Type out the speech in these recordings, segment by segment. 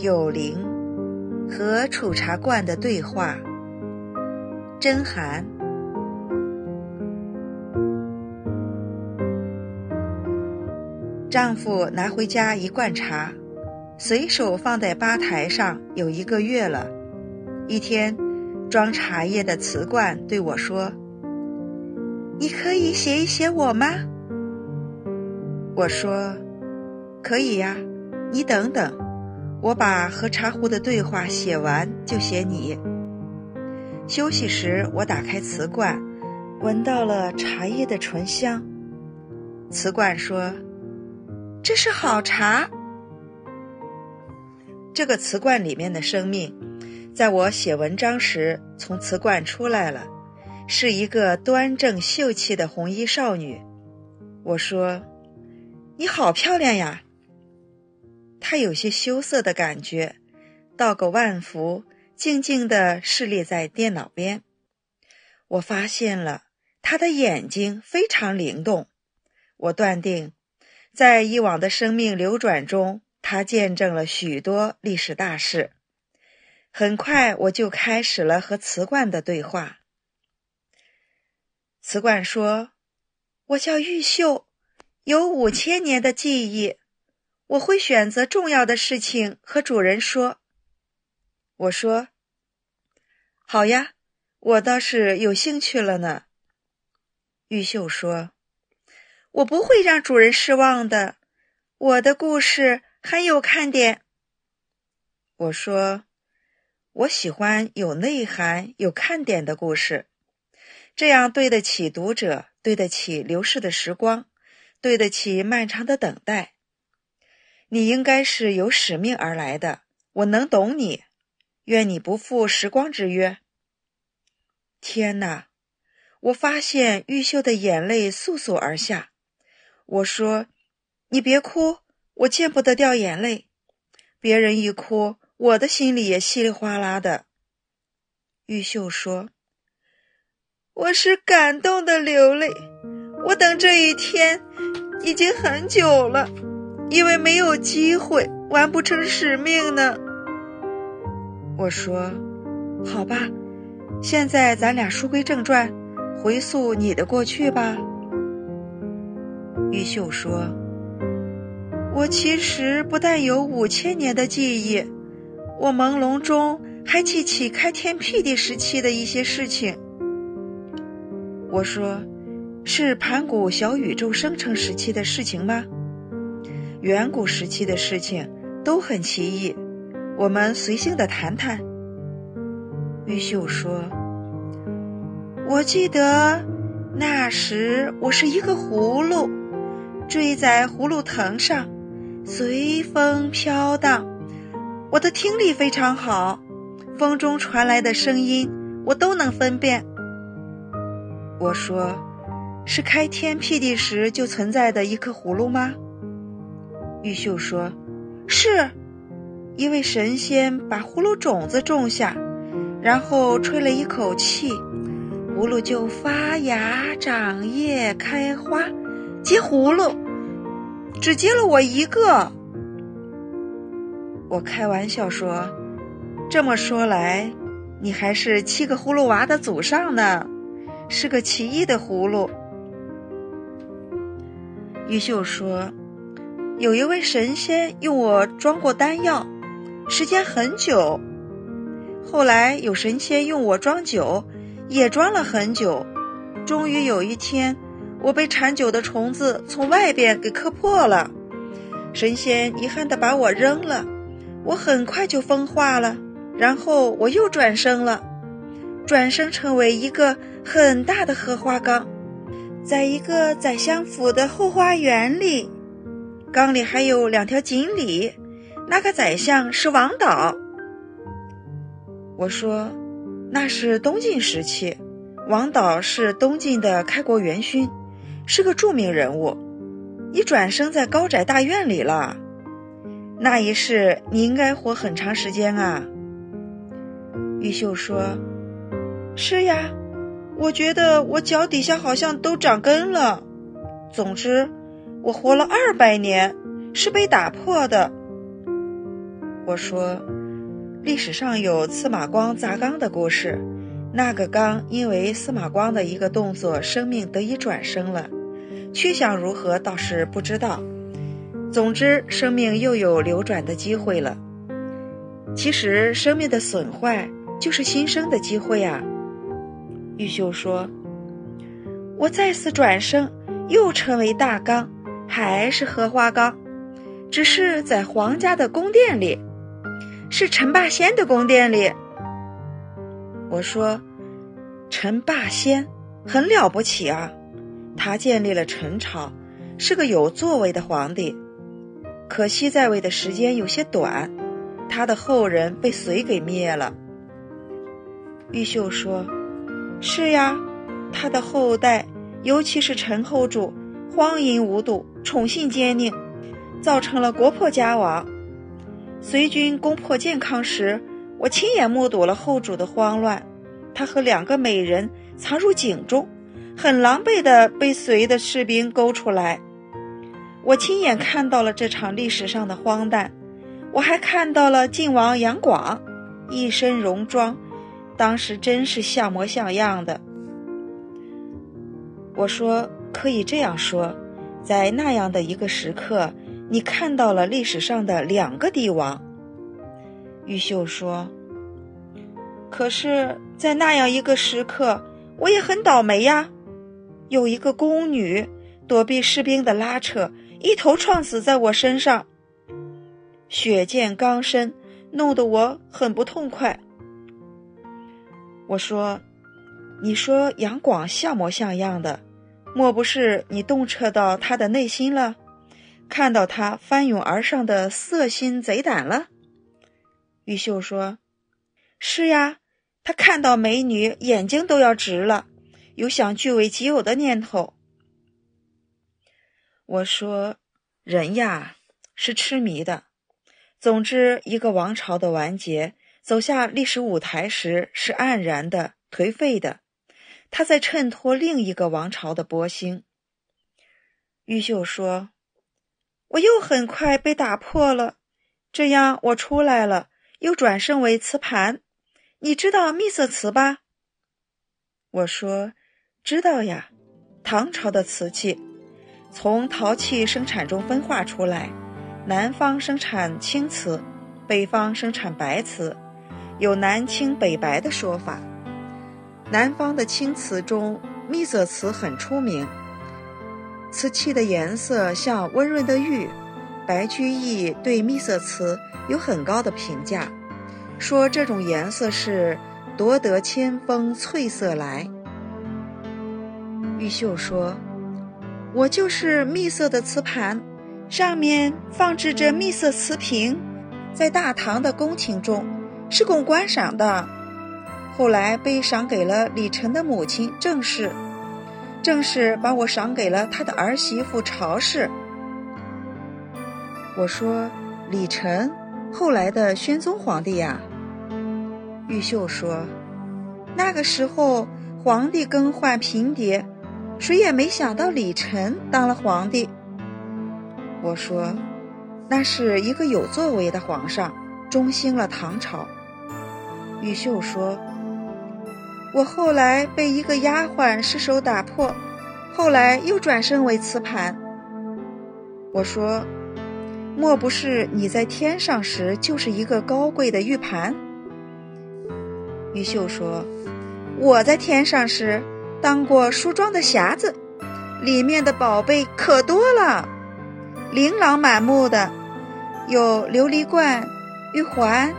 有灵和储茶罐的对话。真寒。丈夫拿回家一罐茶，随手放在吧台上有一个月了。一天，装茶叶的瓷罐对我说：“你可以写一写我吗？”我说：“可以呀，你等等，我把和茶壶的对话写完就写你。”休息时，我打开瓷罐，闻到了茶叶的醇香。瓷罐说：“这是好茶。”这个瓷罐里面的生命，在我写文章时从瓷罐出来了，是一个端正秀气的红衣少女。我说：“你好漂亮呀！”他有些羞涩的感觉，道个万福。静静地侍立在电脑边，我发现了他的眼睛非常灵动。我断定，在以往的生命流转中，他见证了许多历史大事。很快，我就开始了和瓷罐的对话。瓷罐说：“我叫玉秀，有五千年的记忆。我会选择重要的事情和主人说。”我说：“好呀，我倒是有兴趣了呢。”玉秀说：“我不会让主人失望的，我的故事很有看点。”我说：“我喜欢有内涵、有看点的故事，这样对得起读者，对得起流逝的时光，对得起漫长的等待。你应该是有使命而来的，我能懂你。”愿你不负时光之约。天哪！我发现玉秀的眼泪簌簌而下。我说：“你别哭，我见不得掉眼泪。别人一哭，我的心里也稀里哗啦的。”玉秀说：“我是感动的流泪。我等这一天已经很久了，因为没有机会，完不成使命呢。”我说：“好吧，现在咱俩书归正传，回溯你的过去吧。”玉秀说：“我其实不但有五千年的记忆，我朦胧中还记起开天辟地时期的一些事情。”我说：“是盘古小宇宙生成时期的事情吗？远古时期的事情都很奇异。”我们随性的谈谈。玉秀说：“我记得那时我是一个葫芦，坠在葫芦藤上，随风飘荡。我的听力非常好，风中传来的声音我都能分辨。”我说：“是开天辟地时就存在的一颗葫芦吗？”玉秀说：“是。”一位神仙把葫芦种子种下，然后吹了一口气，葫芦就发芽、长叶、开花，结葫芦，只结了我一个。我开玩笑说：“这么说来，你还是七个葫芦娃的祖上呢，是个奇异的葫芦。”玉秀说：“有一位神仙用我装过丹药。”时间很久，后来有神仙用我装酒，也装了很久。终于有一天，我被馋酒的虫子从外边给磕破了。神仙遗憾地把我扔了，我很快就风化了。然后我又转生了，转生成为一个很大的荷花缸，在一个宰相府的后花园里，缸里还有两条锦鲤。那个宰相是王导。我说，那是东晋时期，王导是东晋的开国元勋，是个著名人物。你转生在高宅大院里了，那一世你应该活很长时间啊。玉秀说：“是呀，我觉得我脚底下好像都长根了。总之，我活了二百年，是被打破的。”我说，历史上有司马光砸缸的故事，那个缸因为司马光的一个动作，生命得以转生了，去向如何倒是不知道。总之，生命又有流转的机会了。其实，生命的损坏就是新生的机会啊。玉秀说：“我再次转生，又成为大缸，还是荷花缸，只是在皇家的宫殿里，是陈霸先的宫殿里。”我说：“陈霸先很了不起啊，他建立了陈朝，是个有作为的皇帝。可惜在位的时间有些短，他的后人被隋给灭了。”玉秀说。是呀，他的后代，尤其是陈后主，荒淫无度，宠信奸佞，造成了国破家亡。隋军攻破建康时，我亲眼目睹了后主的慌乱，他和两个美人藏入井中，很狼狈地被隋的士兵勾出来。我亲眼看到了这场历史上的荒诞，我还看到了晋王杨广，一身戎装。当时真是像模像样的。我说可以这样说，在那样的一个时刻，你看到了历史上的两个帝王。玉秀说：“可是，在那样一个时刻，我也很倒霉呀。有一个宫女躲避士兵的拉扯，一头撞死在我身上，血溅缸身，弄得我很不痛快。”我说：“你说杨广像模像样的，莫不是你洞彻到他的内心了，看到他翻涌而上的色心贼胆了？”玉秀说：“是呀，他看到美女眼睛都要直了，有想据为己有的念头。”我说：“人呀，是痴迷的。总之，一个王朝的完结。”走下历史舞台时是黯然的、颓废的，他在衬托另一个王朝的波兴。玉秀说：“我又很快被打破了，这样我出来了，又转生为瓷盘。你知道秘色瓷吧？”我说：“知道呀，唐朝的瓷器，从陶器生产中分化出来，南方生产青瓷，北方生产白瓷。”有南青北白的说法，南方的青瓷中，秘色瓷很出名。瓷器的颜色像温润的玉。白居易对秘色瓷有很高的评价，说这种颜色是夺得千峰翠色来。玉秀说：“我就是秘色的瓷盘，上面放置着秘色瓷瓶，在大唐的宫廷中。”是供观赏的，后来被赏给了李晨的母亲郑氏，郑氏把我赏给了他的儿媳妇朝氏。我说李晨，后来的宣宗皇帝呀。玉秀说，那个时候皇帝更换嫔迭，谁也没想到李晨当了皇帝。我说，那是一个有作为的皇上，中兴了唐朝。玉秀说：“我后来被一个丫鬟失手打破，后来又转身为瓷盘。”我说：“莫不是你在天上时就是一个高贵的玉盘？”玉秀说：“我在天上时当过梳妆的匣子，里面的宝贝可多了，琳琅满目的，有琉璃冠、玉环、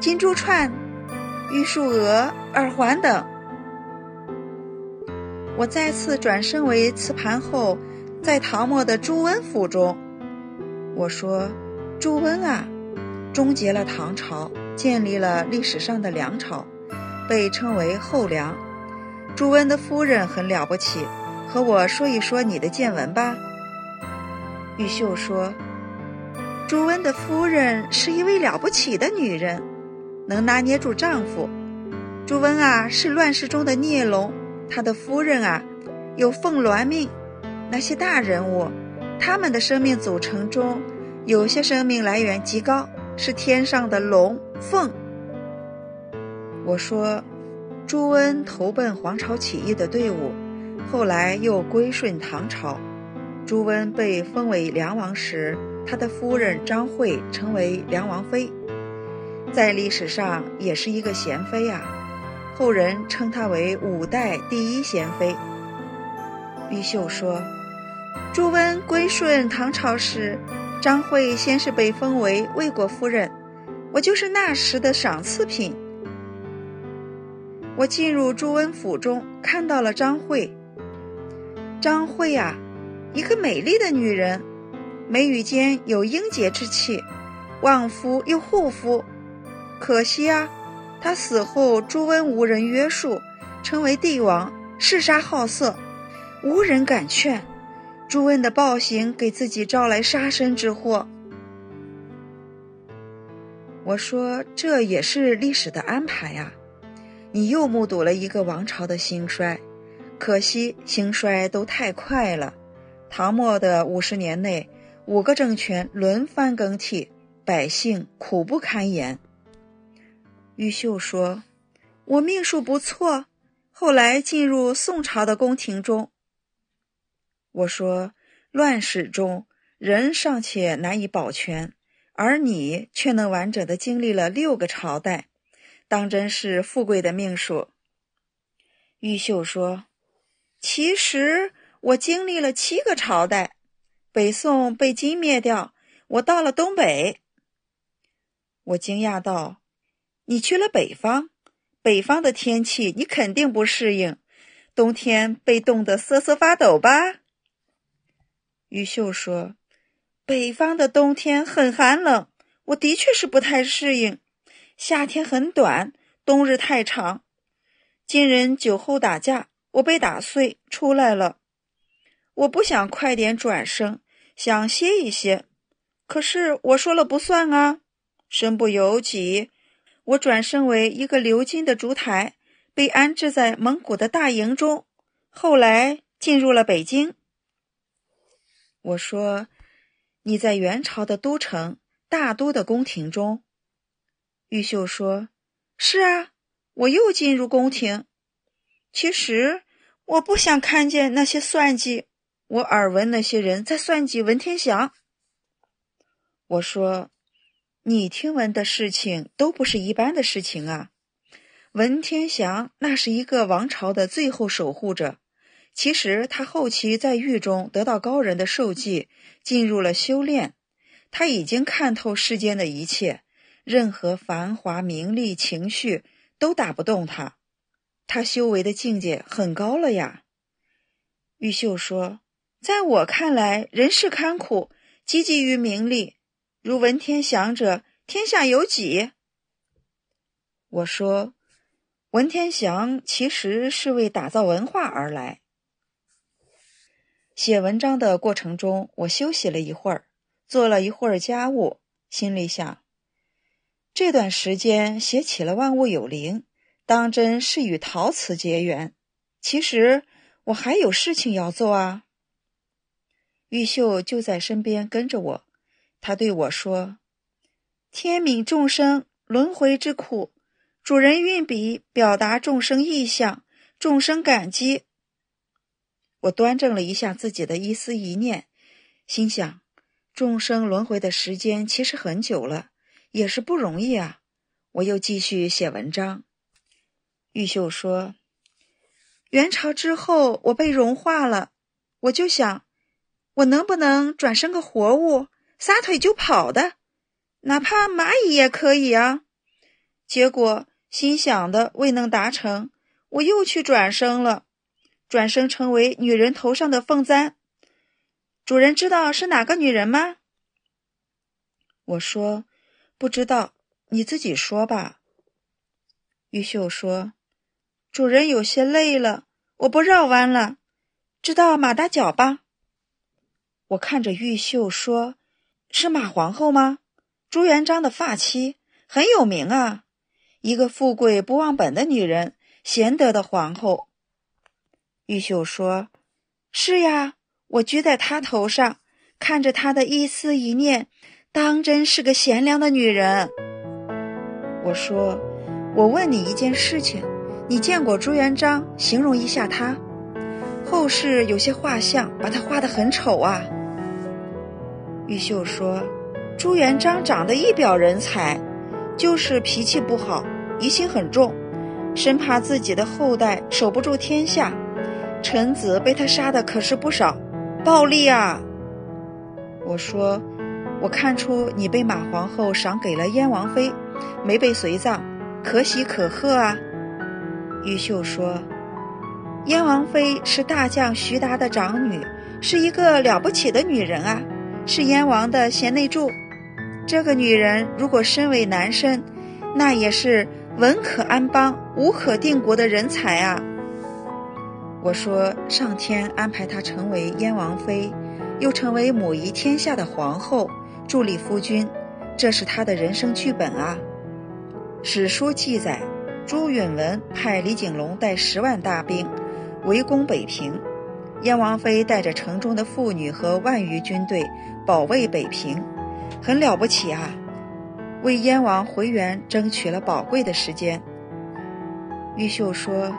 金珠串。”玉树额、耳环等。我再次转身为瓷盘后，在唐末的朱温府中，我说：“朱温啊，终结了唐朝，建立了历史上的梁朝，被称为后梁。朱温的夫人很了不起，和我说一说你的见闻吧。”玉秀说：“朱温的夫人是一位了不起的女人。”能拿捏住丈夫，朱温啊是乱世中的孽龙，他的夫人啊有凤鸾命。那些大人物，他们的生命组成中，有些生命来源极高，是天上的龙凤。我说，朱温投奔黄巢起义的队伍，后来又归顺唐朝。朱温被封为梁王时，他的夫人张惠成为梁王妃，在历史上也是一个贤妃啊。后人称她为五代第一贤妃。玉秀说，朱温归顺唐朝时，张惠先是被封为魏国夫人，我就是那时的赏赐品。我进入朱温府中，看到了张惠。张惠啊，一个美丽的女人，眉宇间有英杰之气，旺夫又护夫。可惜啊，他死后朱温无人约束，成为帝王，嗜杀好色，无人敢劝。朱温的暴行给自己招来杀身之祸。我说，这也是历史的安排呀。你又目睹了一个王朝的兴衰，可惜兴衰都太快了。唐末的五十年内，五个政权轮番更替，百姓苦不堪言。玉秀说：“我命数不错，后来进入宋朝的宫廷中。”我说：“乱世中人尚且难以保全，而你却能完整的经历了六个朝代。”当真是富贵的命数。玉秀说：“其实我经历了七个朝代，北宋被金灭掉，我到了东北。”我惊讶道：“你去了北方？北方的天气你肯定不适应，冬天被冻得瑟瑟发抖吧？”玉秀说：“北方的冬天很寒冷，我的确是不太适应。”夏天很短，冬日太长。今人酒后打架，我被打碎出来了。我不想快点转生，想歇一歇。可是我说了不算啊！身不由己，我转生为一个鎏金的烛台，被安置在蒙古的大营中。后来进入了北京。我说：“你在元朝的都城大都的宫廷中。”玉秀说：“是啊，我又进入宫廷。其实我不想看见那些算计。我耳闻那些人在算计文天祥。”我说：“你听闻的事情都不是一般的事情啊。文天祥那是一个王朝的最后守护者。其实他后期在狱中得到高人的授记，进入了修炼。他已经看透世间的一切。”任何繁华、名利、情绪都打不动他，他修为的境界很高了呀。玉秀说：“在我看来，人世堪苦，汲汲于名利，如文天祥者，天下有几？”我说：“文天祥其实是为打造文化而来。”写文章的过程中，我休息了一会儿，做了一会儿家务，心里想。这段时间写起了万物有灵，当真是与陶瓷结缘。其实我还有事情要做啊。玉秀就在身边跟着我，他对我说：“天悯众生轮回之苦，主人运笔表达众生意向，众生感激。”我端正了一下自己的一思一念，心想：众生轮回的时间其实很久了。也是不容易啊！我又继续写文章。玉秀说：“元朝之后，我被融化了，我就想，我能不能转生个活物，撒腿就跑的，哪怕蚂蚁也可以啊？”结果心想的未能达成，我又去转生了，转生成为女人头上的凤簪。主人知道是哪个女人吗？我说。不知道，你自己说吧。玉秀说：“主人有些累了，我不绕弯了，知道马大脚吧？”我看着玉秀说：“是马皇后吗？朱元璋的发妻，很有名啊，一个富贵不忘本的女人，贤德的皇后。”玉秀说：“是呀，我居在她头上，看着她的一丝一念。”当真是个贤良的女人。我说：“我问你一件事情，你见过朱元璋？形容一下他。后世有些画像把他画得很丑啊。”玉秀说：“朱元璋长得一表人才，就是脾气不好，疑心很重，生怕自己的后代守不住天下。臣子被他杀的可是不少，暴力啊。”我说：“我看出你被马皇后赏给了燕王妃。”没被随葬，可喜可贺啊！玉秀说：“燕王妃是大将徐达的长女，是一个了不起的女人啊，是燕王的贤内助。这个女人如果身为男生，那也是文可安邦、武可定国的人才啊！”我说：“上天安排她成为燕王妃，又成为母仪天下的皇后，助力夫君，这是她的人生剧本啊！”史书记载，朱允文派李景龙带十万大兵围攻北平，燕王妃带着城中的妇女和万余军队保卫北平，很了不起啊！为燕王回援争取了宝贵的时间。玉秀说，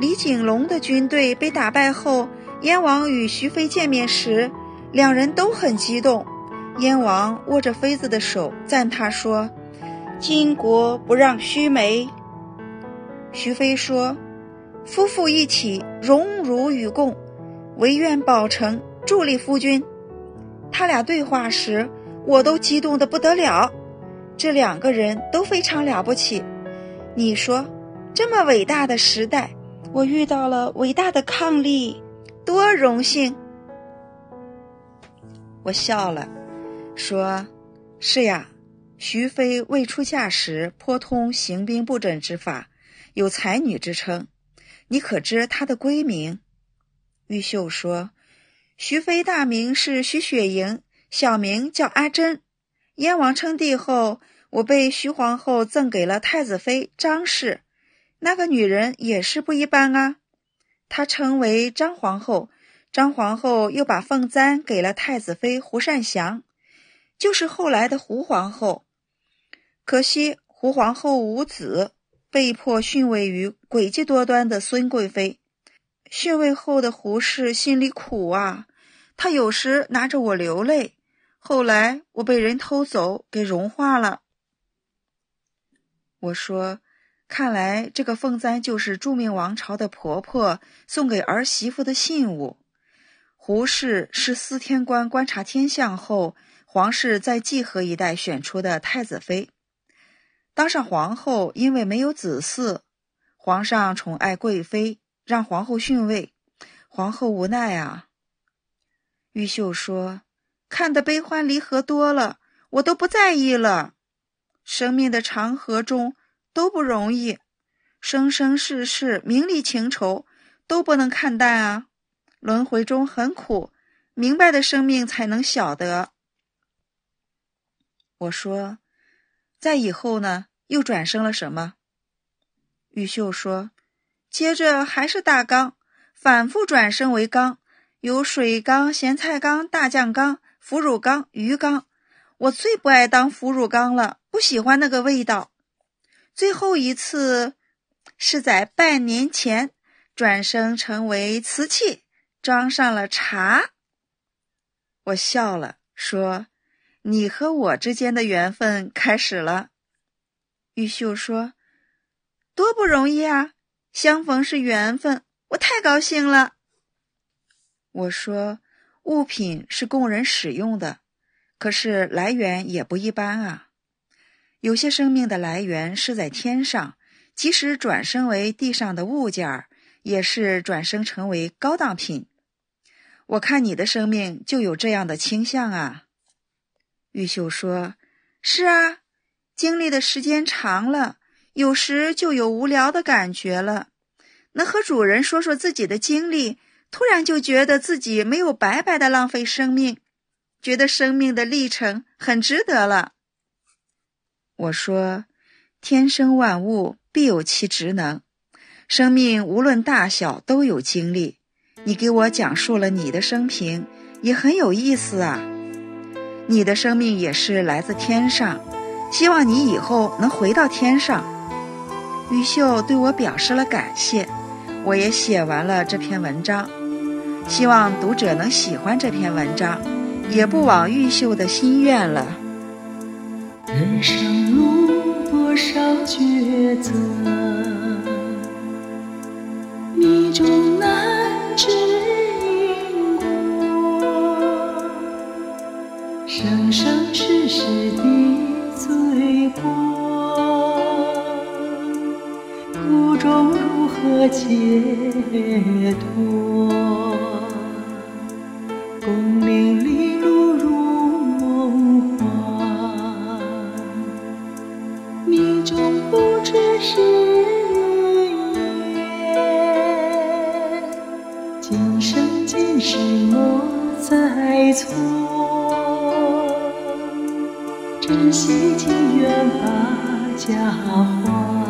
李景龙的军队被打败后，燕王与徐妃见面时，两人都很激动。燕王握着妃子的手，赞叹说。巾帼不让须眉。徐妃说：“夫妇一起，荣辱与共，唯愿保成，助力夫君。”他俩对话时，我都激动的不得了。这两个人都非常了不起。你说，这么伟大的时代，我遇到了伟大的伉俪，多荣幸！我笑了，说：“是呀。”徐妃未出嫁时颇通行兵布阵之法，有才女之称。你可知她的闺名？玉秀说：“徐妃大名是徐雪莹，小名叫阿珍。燕王称帝后，我被徐皇后赠给了太子妃张氏。那个女人也是不一般啊。她称为张皇后，张皇后又把凤簪给了太子妃胡善祥，就是后来的胡皇后。”可惜胡皇后无子，被迫逊位于诡计多端的孙贵妃。逊位后的胡氏心里苦啊，她有时拿着我流泪。后来我被人偷走，给融化了。我说：“看来这个凤簪就是著名王朝的婆婆送给儿媳妇的信物。”胡氏是司天官观察天象后，皇室在济河一带选出的太子妃。当上皇后，因为没有子嗣，皇上宠爱贵妃，让皇后逊位，皇后无奈啊。玉秀说：“看得悲欢离合多了，我都不在意了。生命的长河中都不容易，生生世世名利情仇都不能看淡啊。轮回中很苦，明白的生命才能晓得。”我说。在以后呢，又转生了什么？玉秀说：“接着还是大缸，反复转生为缸，有水缸、咸菜缸、大酱缸、腐乳缸、鱼缸。我最不爱当腐乳缸了，不喜欢那个味道。最后一次是在半年前转生成为瓷器，装上了茶。”我笑了，说。你和我之间的缘分开始了，玉秀说：“多不容易啊！相逢是缘分，我太高兴了。”我说：“物品是供人使用的，可是来源也不一般啊。有些生命的来源是在天上，即使转生为地上的物件儿，也是转生成为高档品。我看你的生命就有这样的倾向啊。”玉秀说：“是啊，经历的时间长了，有时就有无聊的感觉了。能和主人说说自己的经历，突然就觉得自己没有白白的浪费生命，觉得生命的历程很值得了。”我说：“天生万物必有其职能，生命无论大小都有经历。你给我讲述了你的生平，也很有意思啊。”你的生命也是来自天上，希望你以后能回到天上。”玉秀对我表示了感谢，我也写完了这篇文章，希望读者能喜欢这篇文章，也不枉玉秀的心愿了。人生路多少抉择，珍惜情缘把家还。